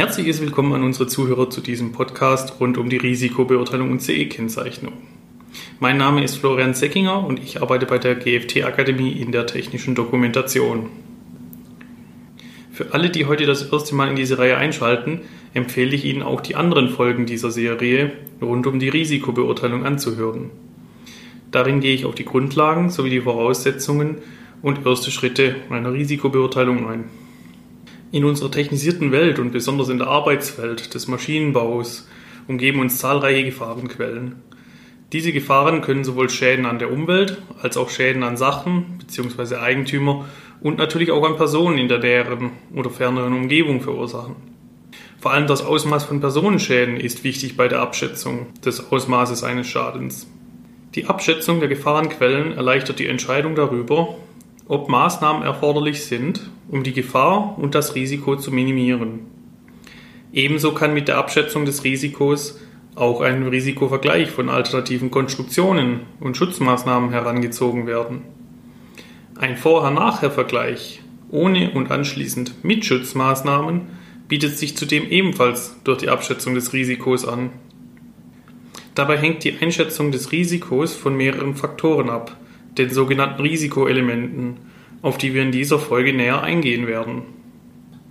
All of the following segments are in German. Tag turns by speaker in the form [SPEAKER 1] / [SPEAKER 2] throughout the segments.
[SPEAKER 1] herzliches Willkommen an unsere Zuhörer zu diesem Podcast rund um die Risikobeurteilung und CE-Kennzeichnung. Mein Name ist Florian Seckinger und ich arbeite bei der GFT Akademie in der technischen Dokumentation. Für alle, die heute das erste Mal in diese Reihe einschalten, empfehle ich Ihnen auch die anderen Folgen dieser Serie rund um die Risikobeurteilung anzuhören. Darin gehe ich auf die Grundlagen sowie die Voraussetzungen und erste Schritte einer Risikobeurteilung ein. In unserer technisierten Welt und besonders in der Arbeitswelt des Maschinenbaus umgeben uns zahlreiche Gefahrenquellen. Diese Gefahren können sowohl Schäden an der Umwelt als auch Schäden an Sachen bzw. Eigentümer und natürlich auch an Personen in der näheren oder ferneren Umgebung verursachen. Vor allem das Ausmaß von Personenschäden ist wichtig bei der Abschätzung des Ausmaßes eines Schadens. Die Abschätzung der Gefahrenquellen erleichtert die Entscheidung darüber, ob Maßnahmen erforderlich sind, um die Gefahr und das Risiko zu minimieren. Ebenso kann mit der Abschätzung des Risikos auch ein Risikovergleich von alternativen Konstruktionen und Schutzmaßnahmen herangezogen werden. Ein Vorher-Nachher-Vergleich ohne und anschließend mit Schutzmaßnahmen bietet sich zudem ebenfalls durch die Abschätzung des Risikos an. Dabei hängt die Einschätzung des Risikos von mehreren Faktoren ab, den sogenannten Risikoelementen, auf die wir in dieser Folge näher eingehen werden.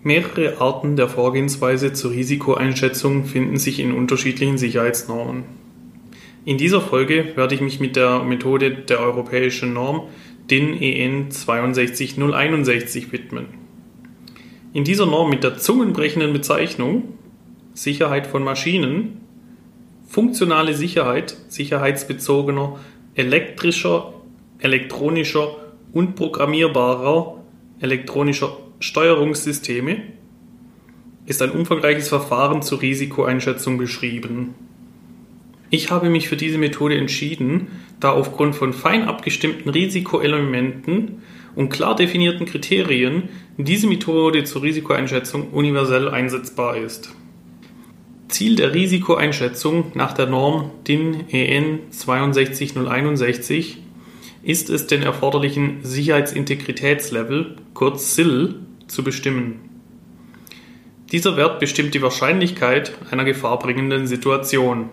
[SPEAKER 1] Mehrere Arten der Vorgehensweise zur Risikoeinschätzung finden sich in unterschiedlichen Sicherheitsnormen. In dieser Folge werde ich mich mit der Methode der europäischen Norm DIN EN 62061 widmen. In dieser Norm mit der zungenbrechenden Bezeichnung Sicherheit von Maschinen, funktionale Sicherheit, sicherheitsbezogener, elektrischer, elektronischer und programmierbarer elektronischer Steuerungssysteme ist ein umfangreiches Verfahren zur Risikoeinschätzung beschrieben. Ich habe mich für diese Methode entschieden, da aufgrund von fein abgestimmten Risikoelementen und klar definierten Kriterien diese Methode zur Risikoeinschätzung universell einsetzbar ist. Ziel der Risikoeinschätzung nach der Norm DIN EN 62061 ist es, den erforderlichen Sicherheitsintegritätslevel, kurz SIL, zu bestimmen. Dieser Wert bestimmt die Wahrscheinlichkeit einer gefahrbringenden Situation.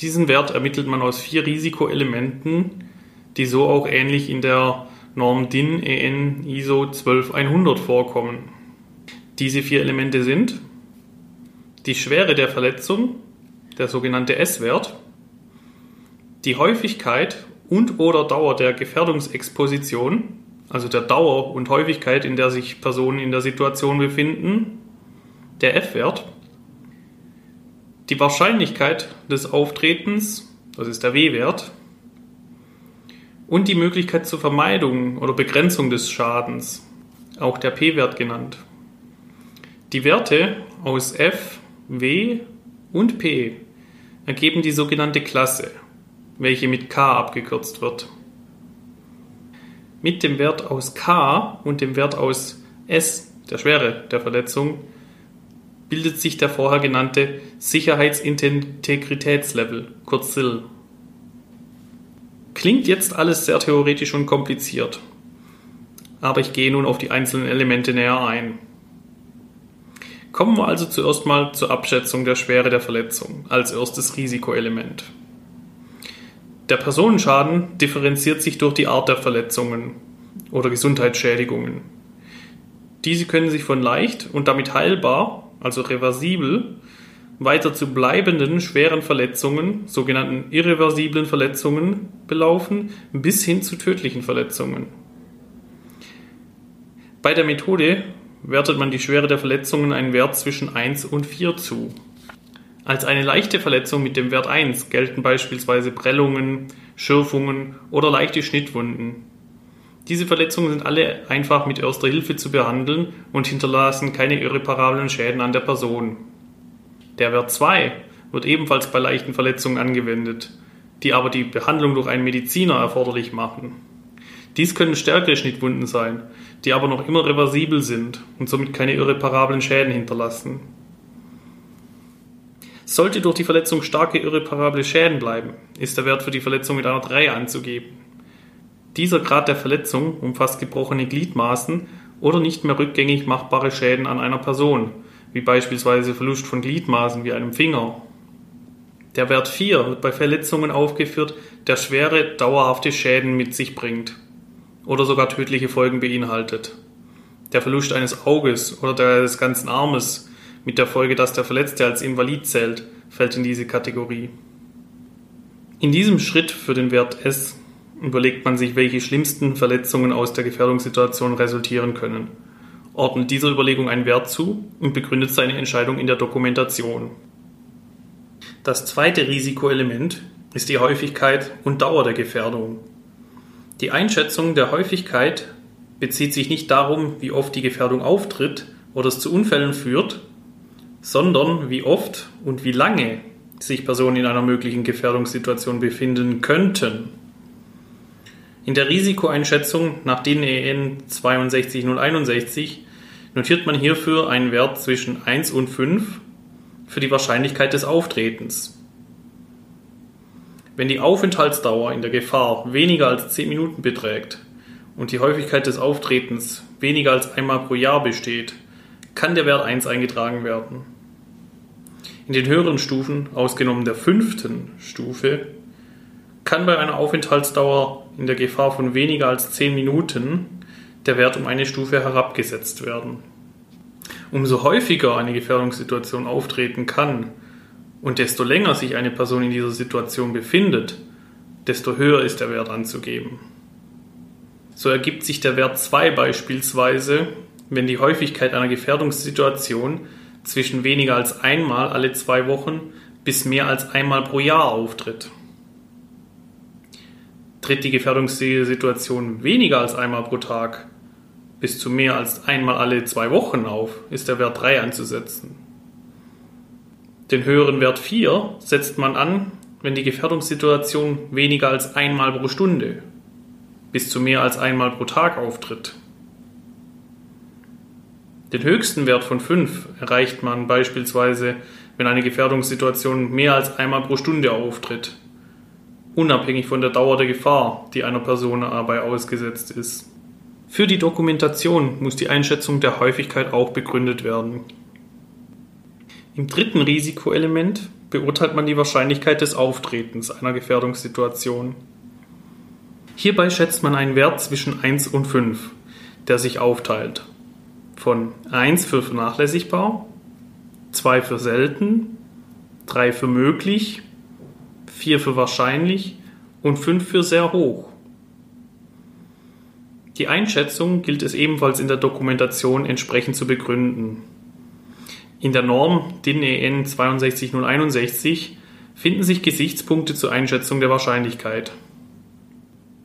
[SPEAKER 1] Diesen Wert ermittelt man aus vier Risikoelementen, die so auch ähnlich in der Norm DIN EN ISO 12100 vorkommen. Diese vier Elemente sind die Schwere der Verletzung, der sogenannte S-Wert, die Häufigkeit und oder Dauer der Gefährdungsexposition, also der Dauer und Häufigkeit, in der sich Personen in der Situation befinden, der F-Wert, die Wahrscheinlichkeit des Auftretens, das ist der W-Wert, und die Möglichkeit zur Vermeidung oder Begrenzung des Schadens, auch der P-Wert genannt. Die Werte aus F, W und P ergeben die sogenannte Klasse welche mit K abgekürzt wird. Mit dem Wert aus K und dem Wert aus S, der Schwere der Verletzung, bildet sich der vorher genannte Sicherheitsintegritätslevel, kurz SIL. Klingt jetzt alles sehr theoretisch und kompliziert, aber ich gehe nun auf die einzelnen Elemente näher ein. Kommen wir also zuerst mal zur Abschätzung der Schwere der Verletzung als erstes Risikoelement. Der Personenschaden differenziert sich durch die Art der Verletzungen oder Gesundheitsschädigungen. Diese können sich von leicht und damit heilbar, also reversibel, weiter zu bleibenden schweren Verletzungen, sogenannten irreversiblen Verletzungen, belaufen, bis hin zu tödlichen Verletzungen. Bei der Methode wertet man die Schwere der Verletzungen einen Wert zwischen 1 und 4 zu. Als eine leichte Verletzung mit dem Wert 1 gelten beispielsweise Prellungen, Schürfungen oder leichte Schnittwunden. Diese Verletzungen sind alle einfach mit erster Hilfe zu behandeln und hinterlassen keine irreparablen Schäden an der Person. Der Wert 2 wird ebenfalls bei leichten Verletzungen angewendet, die aber die Behandlung durch einen Mediziner erforderlich machen. Dies können stärkere Schnittwunden sein, die aber noch immer reversibel sind und somit keine irreparablen Schäden hinterlassen. Sollte durch die Verletzung starke irreparable Schäden bleiben, ist der Wert für die Verletzung mit einer 3 anzugeben. Dieser Grad der Verletzung umfasst gebrochene Gliedmaßen oder nicht mehr rückgängig machbare Schäden an einer Person, wie beispielsweise Verlust von Gliedmaßen wie einem Finger. Der Wert 4 wird bei Verletzungen aufgeführt, der schwere, dauerhafte Schäden mit sich bringt oder sogar tödliche Folgen beinhaltet. Der Verlust eines Auges oder des ganzen Armes mit der Folge, dass der Verletzte als Invalid zählt, fällt in diese Kategorie. In diesem Schritt für den Wert S überlegt man sich, welche schlimmsten Verletzungen aus der Gefährdungssituation resultieren können, ordnet dieser Überlegung einen Wert zu und begründet seine Entscheidung in der Dokumentation. Das zweite Risikoelement ist die Häufigkeit und Dauer der Gefährdung. Die Einschätzung der Häufigkeit bezieht sich nicht darum, wie oft die Gefährdung auftritt oder es zu Unfällen führt, sondern wie oft und wie lange sich Personen in einer möglichen Gefährdungssituation befinden könnten. In der Risikoeinschätzung nach DIN EN 62061 notiert man hierfür einen Wert zwischen 1 und 5 für die Wahrscheinlichkeit des Auftretens. Wenn die Aufenthaltsdauer in der Gefahr weniger als 10 Minuten beträgt und die Häufigkeit des Auftretens weniger als einmal pro Jahr besteht, kann der Wert 1 eingetragen werden. In den höheren Stufen, ausgenommen der fünften Stufe, kann bei einer Aufenthaltsdauer in der Gefahr von weniger als 10 Minuten der Wert um eine Stufe herabgesetzt werden. Umso häufiger eine Gefährdungssituation auftreten kann und desto länger sich eine Person in dieser Situation befindet, desto höher ist der Wert anzugeben. So ergibt sich der Wert 2 beispielsweise, wenn die Häufigkeit einer Gefährdungssituation zwischen weniger als einmal alle zwei Wochen bis mehr als einmal pro Jahr auftritt. Tritt die Gefährdungssituation weniger als einmal pro Tag bis zu mehr als einmal alle zwei Wochen auf, ist der Wert 3 anzusetzen. Den höheren Wert 4 setzt man an, wenn die Gefährdungssituation weniger als einmal pro Stunde bis zu mehr als einmal pro Tag auftritt. Den höchsten Wert von 5 erreicht man beispielsweise, wenn eine Gefährdungssituation mehr als einmal pro Stunde auftritt unabhängig von der Dauer der Gefahr, die einer Person dabei ausgesetzt ist. Für die Dokumentation muss die Einschätzung der Häufigkeit auch begründet werden. Im dritten Risikoelement beurteilt man die Wahrscheinlichkeit des Auftretens einer Gefährdungssituation. Hierbei schätzt man einen Wert zwischen 1 und 5, der sich aufteilt. Von 1 für vernachlässigbar, 2 für selten, 3 für möglich 4 für wahrscheinlich und 5 für sehr hoch. Die Einschätzung gilt es ebenfalls in der Dokumentation entsprechend zu begründen. In der Norm DIN EN 62061 finden sich Gesichtspunkte zur Einschätzung der Wahrscheinlichkeit.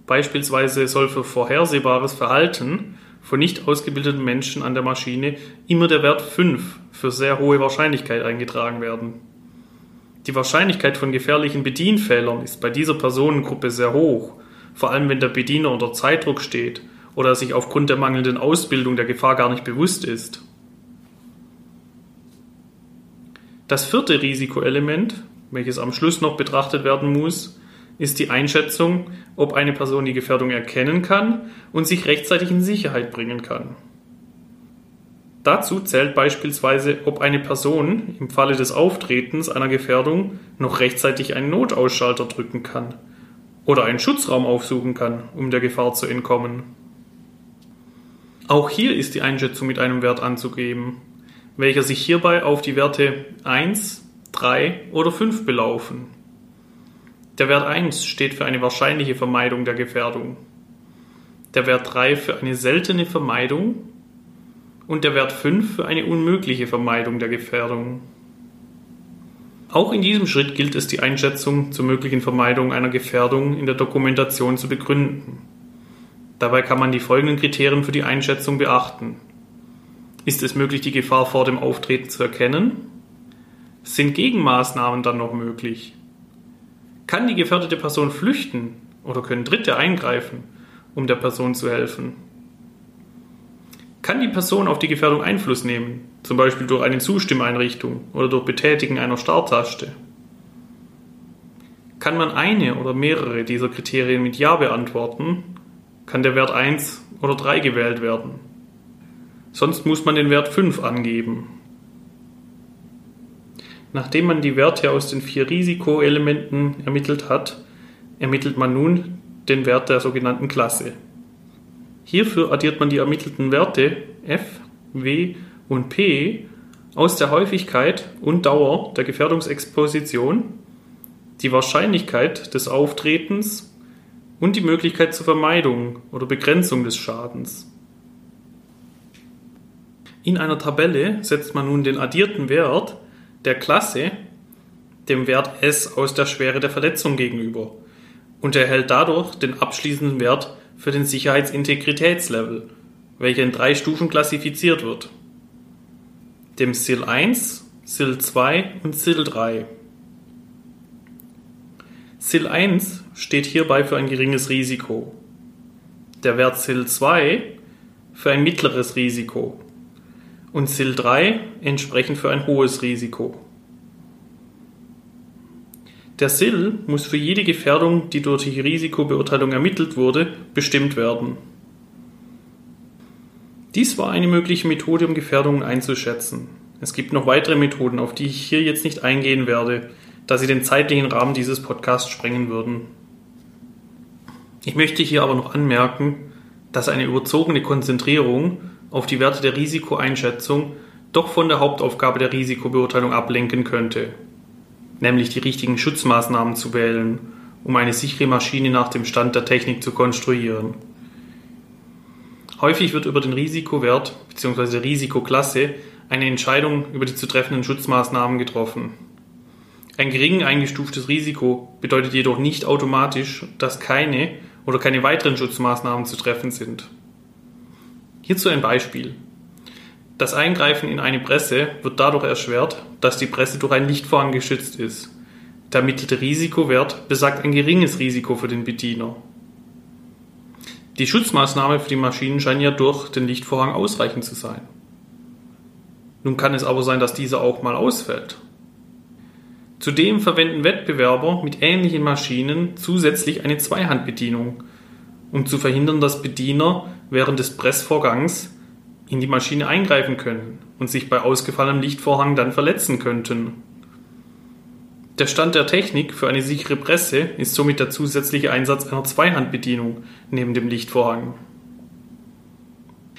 [SPEAKER 1] Beispielsweise soll für vorhersehbares Verhalten von nicht ausgebildeten Menschen an der Maschine immer der Wert 5 für sehr hohe Wahrscheinlichkeit eingetragen werden. Die Wahrscheinlichkeit von gefährlichen Bedienfehlern ist bei dieser Personengruppe sehr hoch, vor allem wenn der Bediener unter Zeitdruck steht oder er sich aufgrund der mangelnden Ausbildung der Gefahr gar nicht bewusst ist. Das vierte Risikoelement, welches am Schluss noch betrachtet werden muss, ist die Einschätzung, ob eine Person die Gefährdung erkennen kann und sich rechtzeitig in Sicherheit bringen kann. Dazu zählt beispielsweise, ob eine Person im Falle des Auftretens einer Gefährdung noch rechtzeitig einen Notausschalter drücken kann oder einen Schutzraum aufsuchen kann, um der Gefahr zu entkommen. Auch hier ist die Einschätzung mit einem Wert anzugeben, welcher sich hierbei auf die Werte 1, 3 oder 5 belaufen. Der Wert 1 steht für eine wahrscheinliche Vermeidung der Gefährdung. Der Wert 3 für eine seltene Vermeidung und der Wert 5 für eine unmögliche Vermeidung der Gefährdung. Auch in diesem Schritt gilt es, die Einschätzung zur möglichen Vermeidung einer Gefährdung in der Dokumentation zu begründen. Dabei kann man die folgenden Kriterien für die Einschätzung beachten. Ist es möglich, die Gefahr vor dem Auftreten zu erkennen? Sind Gegenmaßnahmen dann noch möglich? Kann die gefährdete Person flüchten oder können Dritte eingreifen, um der Person zu helfen? Kann die Person auf die Gefährdung Einfluss nehmen, zum Beispiel durch eine Zustimmeinrichtung oder durch Betätigen einer Starttaste? Kann man eine oder mehrere dieser Kriterien mit Ja beantworten, kann der Wert 1 oder 3 gewählt werden. Sonst muss man den Wert 5 angeben. Nachdem man die Werte aus den vier Risikoelementen ermittelt hat, ermittelt man nun den Wert der sogenannten Klasse. Hierfür addiert man die ermittelten Werte f, w und p aus der Häufigkeit und Dauer der Gefährdungsexposition, die Wahrscheinlichkeit des Auftretens und die Möglichkeit zur Vermeidung oder Begrenzung des Schadens. In einer Tabelle setzt man nun den addierten Wert der Klasse dem Wert S aus der Schwere der Verletzung gegenüber und erhält dadurch den abschließenden Wert für den Sicherheitsintegritätslevel, welcher in drei Stufen klassifiziert wird. Dem SIL 1, SIL 2 und SIL 3. SIL 1 steht hierbei für ein geringes Risiko. Der Wert SIL 2 für ein mittleres Risiko und SIL 3 entsprechend für ein hohes Risiko. Der SIL muss für jede Gefährdung, die durch die Risikobeurteilung ermittelt wurde, bestimmt werden. Dies war eine mögliche Methode, um Gefährdungen einzuschätzen. Es gibt noch weitere Methoden, auf die ich hier jetzt nicht eingehen werde, da sie den zeitlichen Rahmen dieses Podcasts sprengen würden. Ich möchte hier aber noch anmerken, dass eine überzogene Konzentrierung auf die Werte der Risikoeinschätzung doch von der Hauptaufgabe der Risikobeurteilung ablenken könnte, nämlich die richtigen Schutzmaßnahmen zu wählen, um eine sichere Maschine nach dem Stand der Technik zu konstruieren. Häufig wird über den Risikowert bzw. Risikoklasse eine Entscheidung über die zu treffenden Schutzmaßnahmen getroffen. Ein gering eingestuftes Risiko bedeutet jedoch nicht automatisch, dass keine oder keine weiteren Schutzmaßnahmen zu treffen sind. Hierzu ein Beispiel. Das Eingreifen in eine Presse wird dadurch erschwert, dass die Presse durch ein Lichtvorhang geschützt ist. Der ermittelte Risikowert besagt ein geringes Risiko für den Bediener. Die Schutzmaßnahme für die Maschinen scheint ja durch den Lichtvorhang ausreichend zu sein. Nun kann es aber sein, dass dieser auch mal ausfällt. Zudem verwenden Wettbewerber mit ähnlichen Maschinen zusätzlich eine Zweihandbedienung, um zu verhindern, dass Bediener während des Pressvorgangs in die Maschine eingreifen können und sich bei ausgefallenem Lichtvorhang dann verletzen könnten. Der Stand der Technik für eine sichere Presse ist somit der zusätzliche Einsatz einer Zweihandbedienung neben dem Lichtvorhang.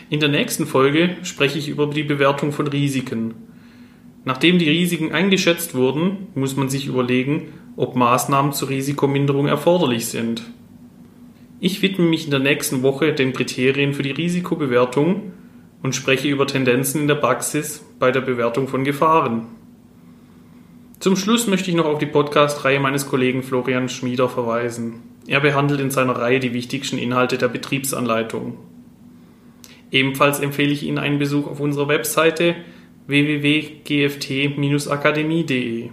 [SPEAKER 1] In der nächsten Folge spreche ich über die Bewertung von Risiken. Nachdem die Risiken eingeschätzt wurden, muss man sich überlegen, ob Maßnahmen zur Risikominderung erforderlich sind. Ich widme mich in der nächsten Woche den Kriterien für die Risikobewertung und spreche über Tendenzen in der Praxis bei der Bewertung von Gefahren. Zum Schluss möchte ich noch auf die Podcast-Reihe meines Kollegen Florian Schmieder verweisen. Er behandelt in seiner Reihe die wichtigsten Inhalte der Betriebsanleitung. Ebenfalls empfehle ich Ihnen einen Besuch auf unserer Webseite www.gft-akademie.de.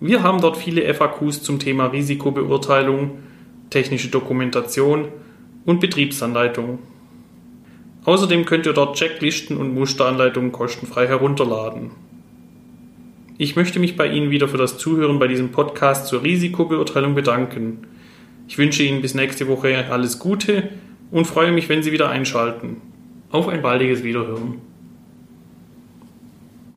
[SPEAKER 1] Wir haben dort viele FAQs zum Thema Risikobeurteilung, technische Dokumentation und Betriebsanleitung. Außerdem könnt ihr dort Checklisten und Musteranleitungen kostenfrei herunterladen. Ich möchte mich bei Ihnen wieder für das Zuhören bei diesem Podcast zur Risikobeurteilung bedanken. Ich wünsche Ihnen bis nächste Woche alles Gute und freue mich, wenn Sie wieder einschalten. Auf ein baldiges Wiederhören.